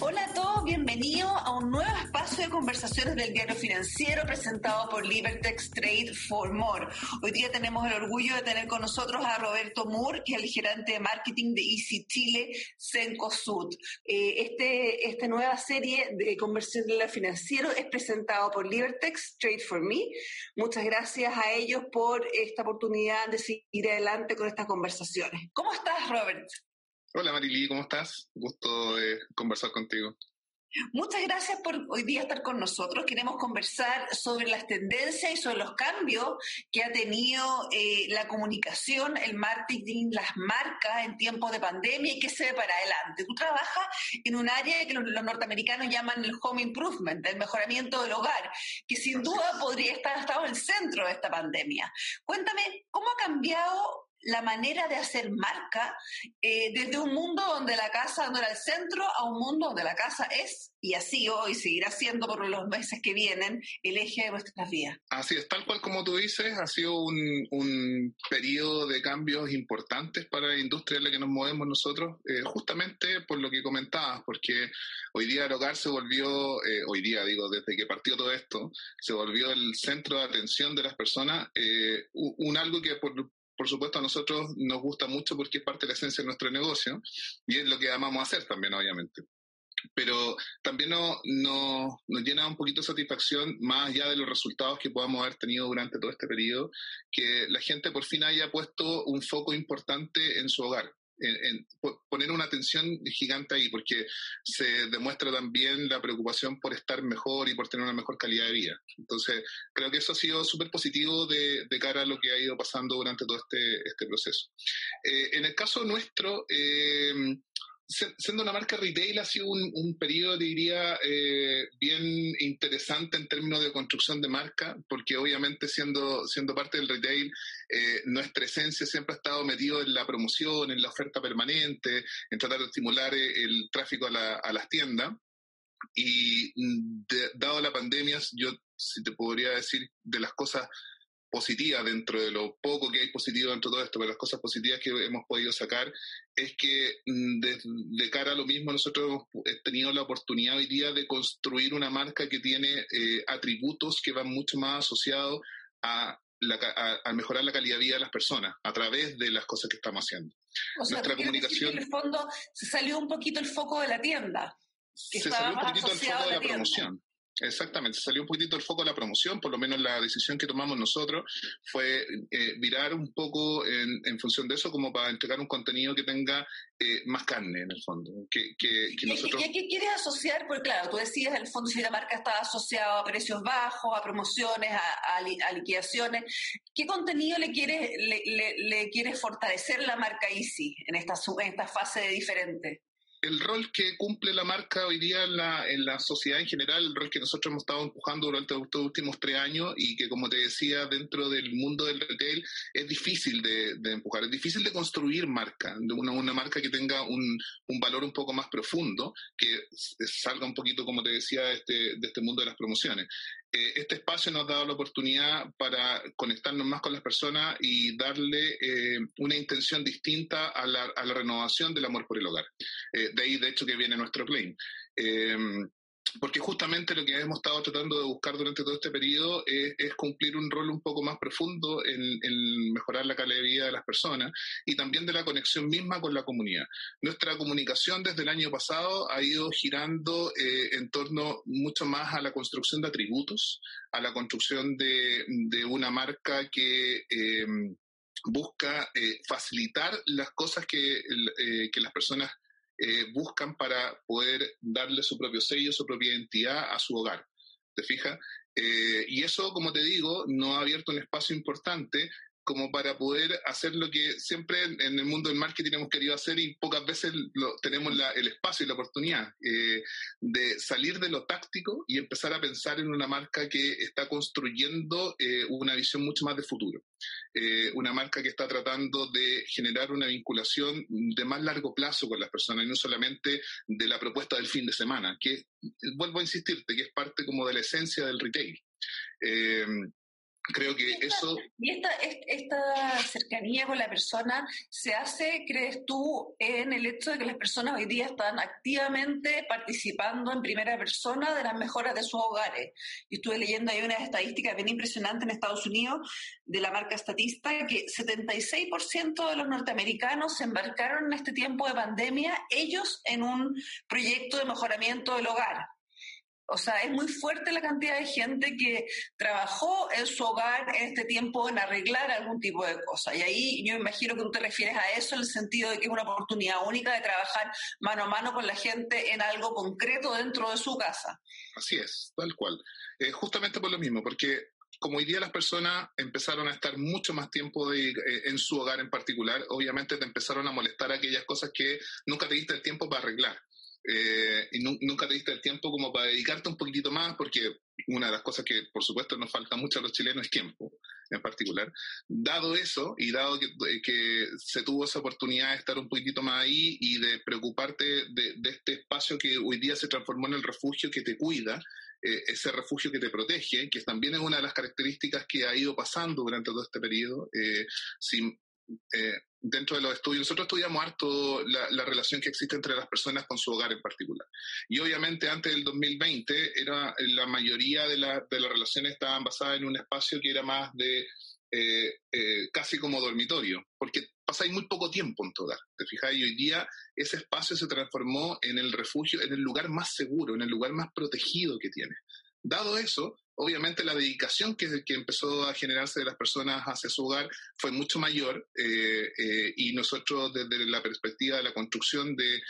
Hola a todos, bienvenidos a un nuevo espacio de conversaciones del diario financiero presentado por Libertex Trade for More. Hoy día tenemos el orgullo de tener con nosotros a Roberto Moore, que es el gerente de marketing de Easy Chile, Cencosud. Eh, este, esta nueva serie de conversaciones financiero es presentado por Libertex Trade for Me. Muchas gracias a ellos por esta oportunidad de seguir adelante con estas conversaciones. ¿Cómo estás, Robert? Hola Marily, ¿cómo estás? Gusto de conversar contigo. Muchas gracias por hoy día estar con nosotros. Queremos conversar sobre las tendencias y sobre los cambios que ha tenido eh, la comunicación, el marketing, las marcas en tiempos de pandemia y qué se ve para adelante. Tú trabajas en un área que los, norteamericanos llaman el home improvement, el mejoramiento del hogar, que sin duda podría estar estado en el centro de esta pandemia. Cuéntame, ¿cómo ha cambiado la manera de hacer marca eh, desde un mundo donde la casa no era el centro a un mundo donde la casa es, y así hoy seguirá siendo por los meses que vienen, el eje de nuestras vidas. Así es, tal cual como tú dices, ha sido un, un periodo de cambios importantes para la industria en la que nos movemos nosotros, eh, justamente por lo que comentabas, porque hoy día el hogar se volvió, eh, hoy día digo, desde que partió todo esto, se volvió el centro de atención de las personas, un algo que por, por supuesto, a nosotros nos gusta mucho porque es parte de la esencia de nuestro negocio y es lo que amamos hacer también, obviamente. Pero también nos, nos llena un poquito de satisfacción, más allá de los resultados que podamos haber tenido durante todo este periodo, que la gente por fin haya puesto un foco importante en su hogar en, poner una atención gigante ahí, porque se demuestra también la preocupación por estar mejor y por tener una mejor calidad de vida. Entonces, creo que eso ha sido súper positivo de, cara a lo que ha ido pasando durante todo este, este proceso. Eh, en el caso nuestro, eh, siendo una marca retail ha sido un, un periodo, diría, eh, bien interesante en términos de construcción de marca, porque obviamente siendo, siendo parte del retail, eh, nuestra esencia siempre ha estado metido en la promoción, en la oferta permanente, en tratar de estimular eh, el tráfico a, la, a las tiendas. Y mm, dado la pandemia, yo si te podría decir de las cosas positiva dentro de lo poco que hay positivo dentro de todo esto, pero las cosas positivas que hemos podido sacar es que mm, de, cara a lo mismo nosotros hemos tenido la oportunidad hoy día de construir una marca que tiene eh, atributos que van mucho más asociados a, a, mejorar la calidad de vida de las personas a través de las cosas que estamos haciendo. Nuestra comunicación... en el fondo se salió un poquito el foco de la tienda. se salió un poquito el foco de la, promoción. Exactamente, salió un poquito el foco de la promoción, por lo menos la decisión que tomamos nosotros fue eh, virar un poco en, en, función de eso como para entregar un contenido que tenga eh, más carne en el fondo. Que, que, que nosotros... ¿Y, a qué quieres asociar? Porque claro, tú decías en el fondo si la marca está asociada a precios bajos, a promociones, a, a, liquidaciones, ¿qué contenido le quieres, le, le, le, quieres fortalecer la marca Easy en esta, en esta fase diferente? El rol que cumple la marca hoy día en la, en la sociedad en general, el rol que nosotros hemos estado empujando durante estos últimos tres años y que, como te decía, dentro del mundo del retail es difícil de, empujar, es difícil de construir marca, de una, una marca que tenga un, un, valor un poco más profundo, que salga un poquito, como te decía, de este, de este mundo de las promociones. Eh, este espacio nos ha dado la oportunidad para conectarnos más con las personas y darle eh, una intención distinta a la, renovación del amor por el hogar. Eh, de ahí, de hecho, que viene nuestro claim porque justamente lo que hemos estado tratando de buscar durante todo este periodo es, cumplir un rol un poco más profundo en, mejorar la calidad de vida de las personas y también de la conexión misma con la comunidad. Nuestra comunicación desde el año pasado ha ido girando eh, en torno mucho más a la construcción de atributos, a la construcción de, una marca que... Em, busca eh, facilitar las cosas que, eh, que las personas eh, buscan para poder darle su propio sello, su propia identidad a su hogar. ¿Te fijas? Eh, y eso, como te digo, no ha abierto un espacio importante como para poder hacer lo que siempre en el mundo del marketing hemos querido hacer y pocas veces lo, tenemos el espacio y la oportunidad eh, de salir de lo táctico y empezar a pensar en una marca que está construyendo eh, una visión mucho más de futuro. Eh, una marca que está tratando de generar una vinculación de más largo plazo con las personas y no solamente de la propuesta del fin de semana, que vuelvo a insistirte, que es parte como de la esencia del retail. Creo que eso... Y esta, esta cercanía con la persona se hace, crees tú, en el hecho de que las personas hoy día están activamente participando en primera persona de las mejoras de sus hogares. Y estuve leyendo ahí unas estadísticas bien impresionantes en Estados Unidos de la marca Statista, que 76% de los norteamericanos se embarcaron en este tiempo de pandemia, ellos en un proyecto de mejoramiento del hogar. O sea, es muy fuerte la cantidad de gente que trabajó en su hogar en este tiempo en arreglar algún tipo de cosa. Y ahí yo imagino que tú te refieres a eso en el sentido de que es una oportunidad única de trabajar mano a mano con la gente en algo concreto dentro de su casa. Así es, tal cual. Eh, justamente por lo mismo, porque como hoy día las personas empezaron a estar mucho más tiempo eh, en su hogar en particular, obviamente te empezaron a molestar aquellas cosas que nunca te diste el tiempo para arreglar. Eh, y nunca te diste el tiempo como para dedicarte un poquitito más, porque una de las cosas que por supuesto nos falta mucho a los chilenos es tiempo en particular. Dado eso, y dado que, que se tuvo esa oportunidad de estar un poquitito más ahí y de preocuparte de, este espacio que hoy día se transformó en el refugio que te cuida, eh, ese refugio que te protege, que también es una de las características que ha ido pasando durante todo este periodo. Eh, eh, dentro de los estudios, nosotros estudiamos harto la, relación que existe entre las personas con su hogar en particular. Y obviamente antes del 2020 era la mayoría de, las relaciones estaban basadas en un espacio que era más de eh, eh, casi como dormitorio, porque pasáis muy poco tiempo en tu hogar, ¿te fijáis? Y hoy día ese espacio se transformó en el refugio, en el lugar más seguro, en el lugar más protegido que tiene. Dado eso, obviamente la dedicación que, empezó a generarse de las personas hacia su hogar fue mucho mayor eh, eh, y nosotros desde la perspectiva de la construcción de,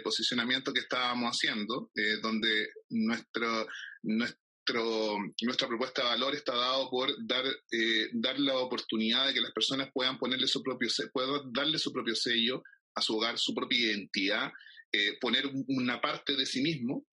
posicionamiento que estábamos haciendo, eh, donde nuestra propuesta de valor está dado por dar, dar la oportunidad de que las personas puedan ponerle su propio puedan darle su propio sello a su hogar, su propia identidad, poner una parte de sí mismo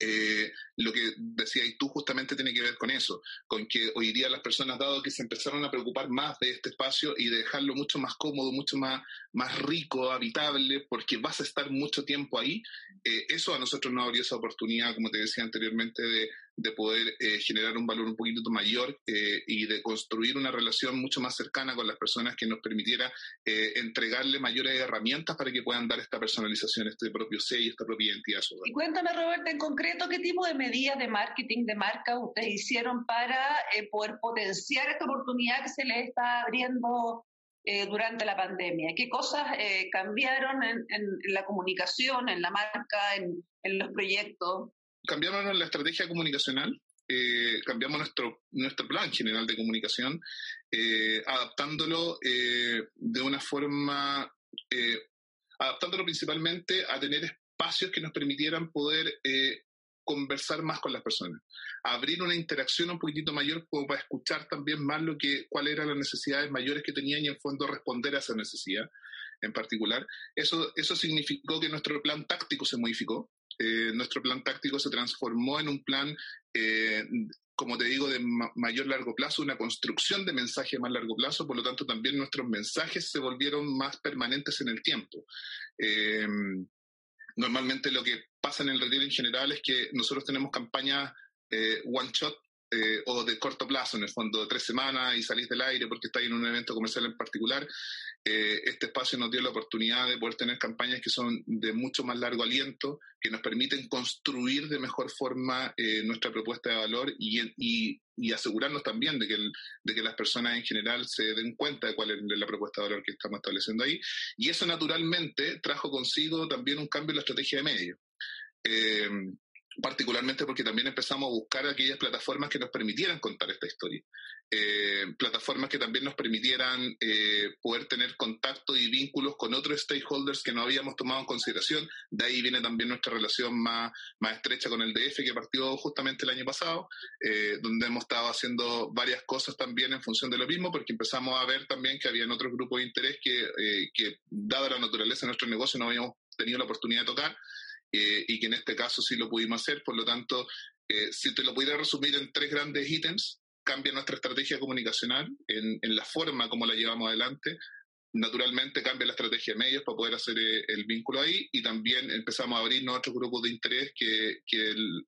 eh, lo que decías tú justamente tiene que ver con eso, con que hoy día las personas, dado que se empezaron a preocupar más de este espacio y de dejarlo mucho más cómodo, mucho más, más rico, habitable, porque vas a estar mucho tiempo ahí, eh, eso a nosotros nos abrió esa oportunidad, como te decía anteriormente, de, de poder eh, generar un valor un poquito mayor eh, y de construir una relación mucho más cercana con las personas que nos permitiera eh, entregarle mayores herramientas para que puedan dar esta personalización, este propio sello, esta propia identidad. Y cuéntame, Roberto, en concreto, ¿qué tipo de medidas de marketing de marca ustedes hicieron para poder potenciar esta oportunidad que se les está abriendo durante la pandemia? ¿Qué cosas cambiaron en, la comunicación, en la marca, en los proyectos? Cambiamos la estrategia comunicacional, eh, cambiamos nuestro, nuestro plan general de comunicación, eh, adaptándolo eh, de una forma, adaptándolo principalmente a tener espacios que nos permitieran poder conversar más con las personas, abrir una interacción un poquitito mayor como para escuchar también más lo que, cuáles eran las necesidades mayores que tenían y en fondo responder a esa necesidad en particular. Eso, eso significó que nuestro plan táctico se modificó, eh, nuestro plan táctico se transformó en un plan, eh, como te digo, de mayor largo plazo, una construcción de mensaje a más largo plazo, por lo tanto también nuestros mensajes se volvieron más permanentes en el tiempo. Eh, normalmente lo que pasa en el retail en general es que nosotros tenemos campañas one shot o de corto plazo, en el fondo, tres semanas y salís del aire porque estáis en un evento comercial en particular. Eh, este espacio nos dio la oportunidad de poder tener campañas que son de mucho más largo aliento, que nos permiten construir de mejor forma eh, nuestra propuesta de valor y, asegurarnos también de que, de que las personas en general se den cuenta de cuál es la propuesta de valor que estamos estableciendo ahí. Y eso naturalmente trajo consigo también un cambio en la estrategia de medios. Eh, particularmente porque también empezamos a buscar aquellas plataformas que nos permitieran contar esta historia. Eh, plataformas que también nos permitieran eh, poder tener contacto y vínculos con otros stakeholders que no habíamos tomado en consideración. De ahí viene también nuestra relación más, más estrecha con el DF, que partió justamente el año pasado, eh, donde hemos estado haciendo varias cosas también en función de lo mismo, porque empezamos a ver también que habían otros grupos de interés que, que dada la naturaleza de nuestro negocio, no habíamos tenido la oportunidad de tocar. Y que en este caso sí lo pudimos hacer. Por lo tanto, si te lo pudiera resumir en tres grandes ítems, cambia nuestra estrategia comunicacional en, la forma como la llevamos adelante, naturalmente cambia la estrategia de medios para poder hacer eh, el vínculo ahí y también empezamos a abrir otros grupos de interés que,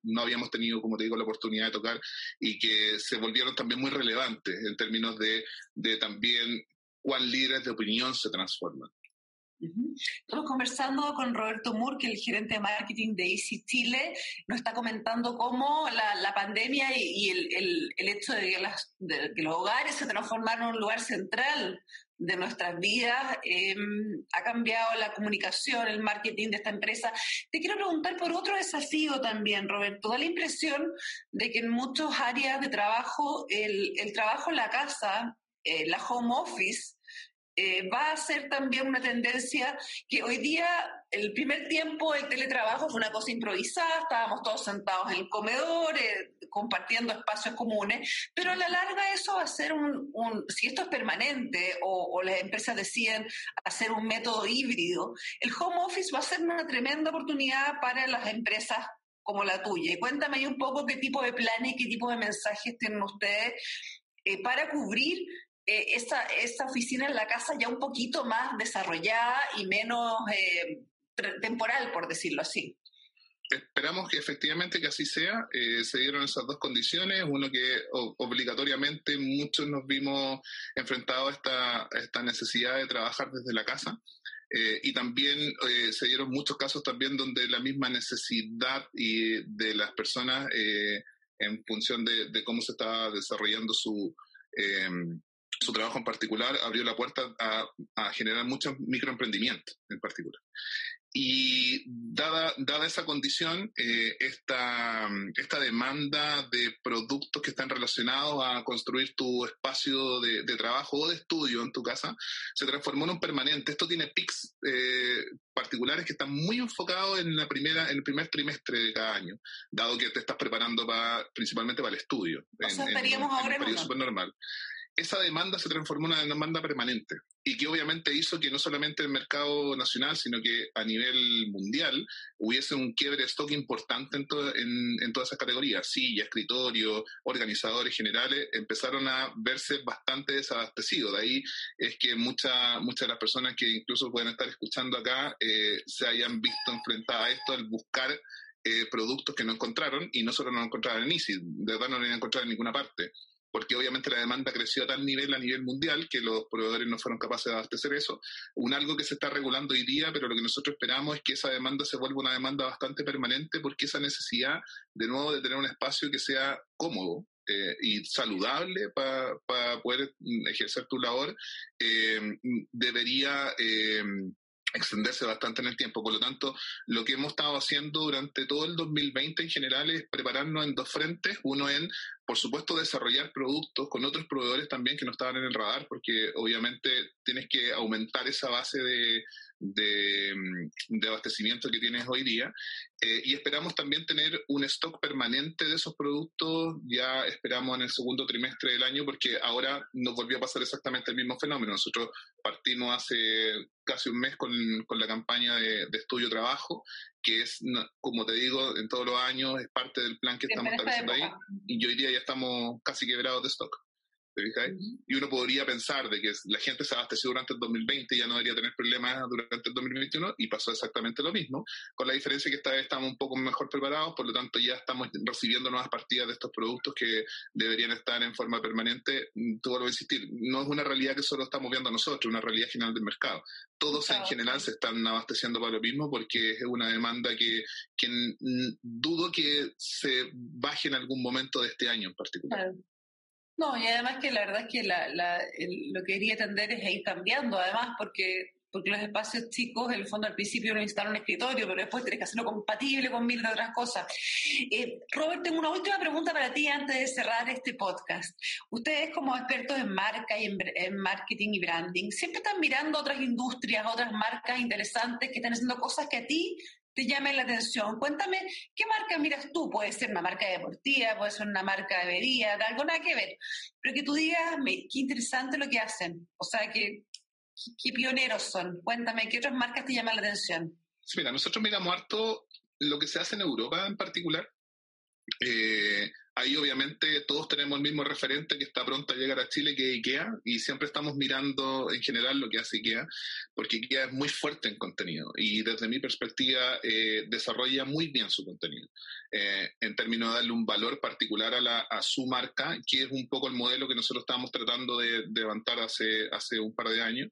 no habíamos tenido, como te digo, la oportunidad de tocar y que se volvieron también muy relevantes en términos de también cuán líderes de opinión se transforman. Estamos conversando con Roberto Moore, que es el gerente de marketing de Easy Chile. Nos está comentando cómo la, la pandemia y, el, el, el, hecho de que, las, de que, los hogares se transformaron en un lugar central de nuestras vidas eh, ha cambiado la comunicación, el marketing de esta empresa. Te quiero preguntar por otro desafío también, Roberto. Da la impresión de que en muchas áreas de trabajo, el, el trabajo en la casa, eh, la home office, eh, va a ser también una tendencia que hoy día, el primer tiempo, el teletrabajo fue una cosa improvisada, estábamos todos sentados en el comedor, eh, compartiendo espacios comunes, pero a la larga eso va a ser un, un si esto es permanente o, o, las empresas deciden hacer un método híbrido, el home office va a ser una tremenda oportunidad para las empresas como la tuya. Y cuéntame un poco qué tipo de planes, qué tipo de mensajes tienen ustedes eh, para cubrir eh, esta, esta, oficina en la casa ya un poquito más desarrollada y menos eh, temporal, por decirlo así. Esperamos que efectivamente que así sea. Eh, se dieron esas dos condiciones. Uno que obligatoriamente muchos nos vimos enfrentados a esta, esta necesidad de trabajar desde la casa. Eh, y también eh, se dieron muchos casos también donde la misma necesidad y de las personas en función de, de, cómo se estaba desarrollando su, su trabajo en particular abrió la puerta a, a generar muchos microemprendimientos en particular. Y dada, dada esa condición, eh, esta, esta demanda de productos que están relacionados a construir tu espacio de, de, trabajo o de estudio en tu casa se transformó en un permanente. Esto tiene pics eh, particulares que están muy enfocados en, la primera, en el primer trimestre de cada año, dado que te estás preparando para, principalmente para el estudio. O sea, estaríamos en, ahora en un periodo súper normal esa demanda se transformó en una demanda permanente y que obviamente hizo que no solamente el mercado nacional, sino que a nivel mundial hubiese un quiebre de stock importante en, en, en todas esas categorías. Silla, escritorio, organizadores generales empezaron a verse bastante desabastecidos. De ahí es que muchas muchas de las personas que incluso pueden estar escuchando acá eh, se hayan visto enfrentadas a esto al buscar eh, productos que no encontraron y no solo no encontraron en Easy, de verdad no lo encontraron en ninguna parte porque obviamente la demanda creció a tal nivel a nivel mundial que los proveedores no fueron capaces de abastecer eso. Un algo que se está regulando hoy día, pero lo que nosotros esperamos es que esa demanda se vuelva una demanda bastante permanente porque esa necesidad, de nuevo, de tener un espacio que sea cómodo, eh, y saludable para pa poder ejercer tu labor, eh, debería eh, extenderse bastante en el tiempo. Por lo tanto, lo que hemos estado haciendo durante todo el 2020 en general es prepararnos en dos frentes. Uno en, por supuesto, desarrollar productos con otros proveedores también que no estaban en el radar, porque obviamente tienes que aumentar esa base de, de, de abastecimiento que tienes hoy día. Eh, y esperamos también tener un stock permanente de esos productos, ya esperamos en el segundo trimestre del año, porque ahora nos volvió a pasar exactamente el mismo fenómeno. Nosotros partimos hace casi un mes con, con la campaña de, de estudio-trabajo, que es, como te digo, en todos los años es parte del plan que estamos estableciendo ahí, y hoy día ya estamos casi quebrados de stock. Y uno podría pensar de que la gente se abasteció durante el 2020 y ya no debería tener problemas durante el 2021 y pasó exactamente lo mismo, con la diferencia que esta vez estamos un poco mejor preparados, por lo tanto ya estamos recibiendo nuevas partidas de estos productos que deberían estar en forma permanente. Tú vuelvo a insistir, no es una realidad que solo estamos viendo nosotros, una realidad general del mercado. Todos en general se están abasteciendo para lo mismo porque es una demanda que, que dudo que se baje en algún momento de este año en particular. No, y además que la verdad es que la, la, el, lo que quería atender es ir cambiando, además, porque porque los espacios chicos, en el fondo al principio necesitan un escritorio, pero después tienes que hacerlo compatible con mil de otras cosas. Eh, Robert, tengo una última pregunta para ti antes de cerrar este podcast. Ustedes como expertos en marca y en, en, marketing y branding, siempre están mirando otras industrias, otras marcas interesantes que están haciendo cosas que a ti te llame la atención. Cuéntame, ¿qué marca miras tú? Puede ser una marca deportiva, puede ser una marca de bebida, algo nada que ver. Pero que tú digas, qué interesante lo que hacen. O sea, que, qué pioneros son. Cuéntame, ¿qué otras marcas te llaman la atención? Mira, nosotros miramos harto lo que se hace en Europa en particular. Eh, Ahí obviamente todos tenemos el mismo referente que está pronto a llegar a Chile, que es IKEA, y siempre estamos mirando en general lo que hace IKEA, porque IKEA es muy fuerte en contenido y desde mi perspectiva eh, desarrolla muy bien su contenido, eh, en términos de darle un valor particular a, su marca, que es un poco el modelo que nosotros estábamos tratando de, levantar hace, hace un par de años,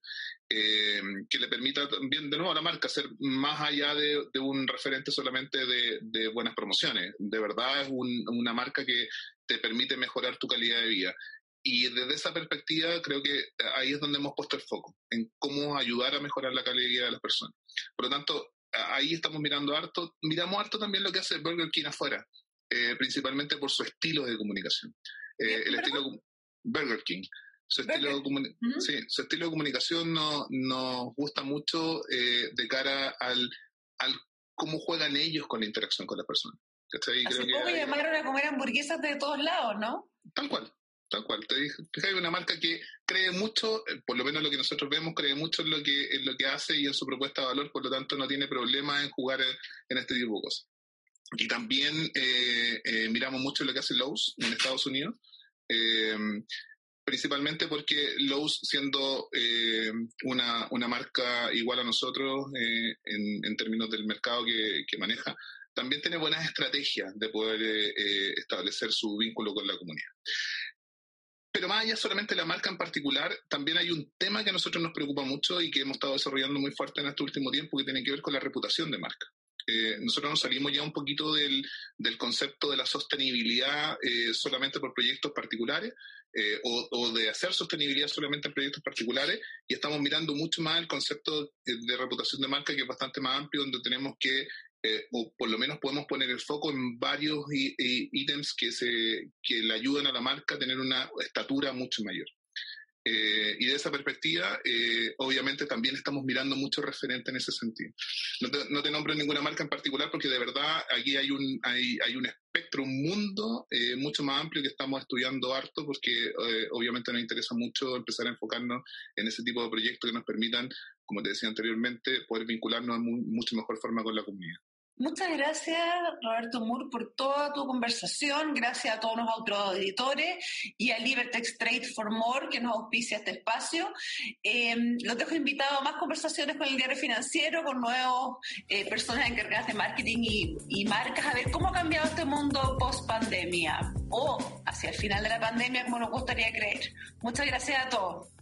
eh, que le permita también de nuevo a la marca ser más allá de, un referente solamente de, de, buenas promociones. De verdad es una marca que te permite mejorar tu calidad de vida. Y desde esa perspectiva creo que ahí es donde hemos puesto el foco, en cómo ayudar a mejorar la calidad de vida de las personas. Por lo tanto, ahí estamos mirando harto, miramos harto también lo que hace Burger King afuera, eh, principalmente por su estilo de comunicación. Eh, el estilo Burger King. Su estilo, de sí, su estilo de comunicación no, nos gusta mucho eh, de cara al, al cómo juegan ellos con la interacción con las personas. ¿cachai? Hace poco hay... llamaron a comer hamburguesas de todos lados, ¿no? Tal cual, tal cual. Te dije, hay una marca que cree mucho, eh, por lo menos lo que nosotros vemos, cree mucho en lo que, en lo que hace y en su propuesta de valor, por lo tanto no tiene problema en jugar en, este tipo de cosas. Y también eh, eh, miramos mucho lo que hace Lowe's en Estados Unidos. Eh, principalmente porque Lowe's, siendo eh, una, una, marca igual a nosotros eh, en, términos del mercado que, que, maneja, también tiene buenas estrategias de poder eh, establecer su vínculo con la comunidad. Pero más allá solamente de la marca en particular, también hay un tema que a nosotros nos preocupa mucho y que hemos estado desarrollando muy fuerte en este último tiempo que tiene que ver con la reputación de marca. Eh, nosotros nos salimos ya un poquito del, del concepto de la sostenibilidad eh, solamente por proyectos particulares eh, o, de hacer sostenibilidad solamente en proyectos particulares y estamos mirando mucho más el concepto de reputación de marca que es bastante más amplio donde tenemos que eh, o por lo menos podemos poner el foco en varios ítems que, se, que le ayuden a la marca a tener una estatura mucho mayor. Eh, y de esa perspectiva, eh, obviamente también estamos mirando mucho referente en ese sentido. No te, no te, nombro ninguna marca en particular porque de verdad aquí hay un, hay, hay un espectro, un mundo eh, mucho más amplio que estamos estudiando harto porque obviamente nos interesa mucho empezar a enfocarnos en ese tipo de proyectos que nos permitan, como te decía anteriormente, poder vincularnos de mucho mejor forma con la comunidad. Muchas gracias, Roberto Moore, por toda tu conversación. Gracias a todos los otros editores y a Libertex Trade for More, que nos auspicia este espacio. Eh, los dejo invitados a más conversaciones con el diario financiero, con nuevos eh, personas encargadas de marketing y, y, marcas, a ver cómo ha cambiado este mundo post pandemia o hacia el final de la pandemia, como nos gustaría creer. Muchas gracias a todos.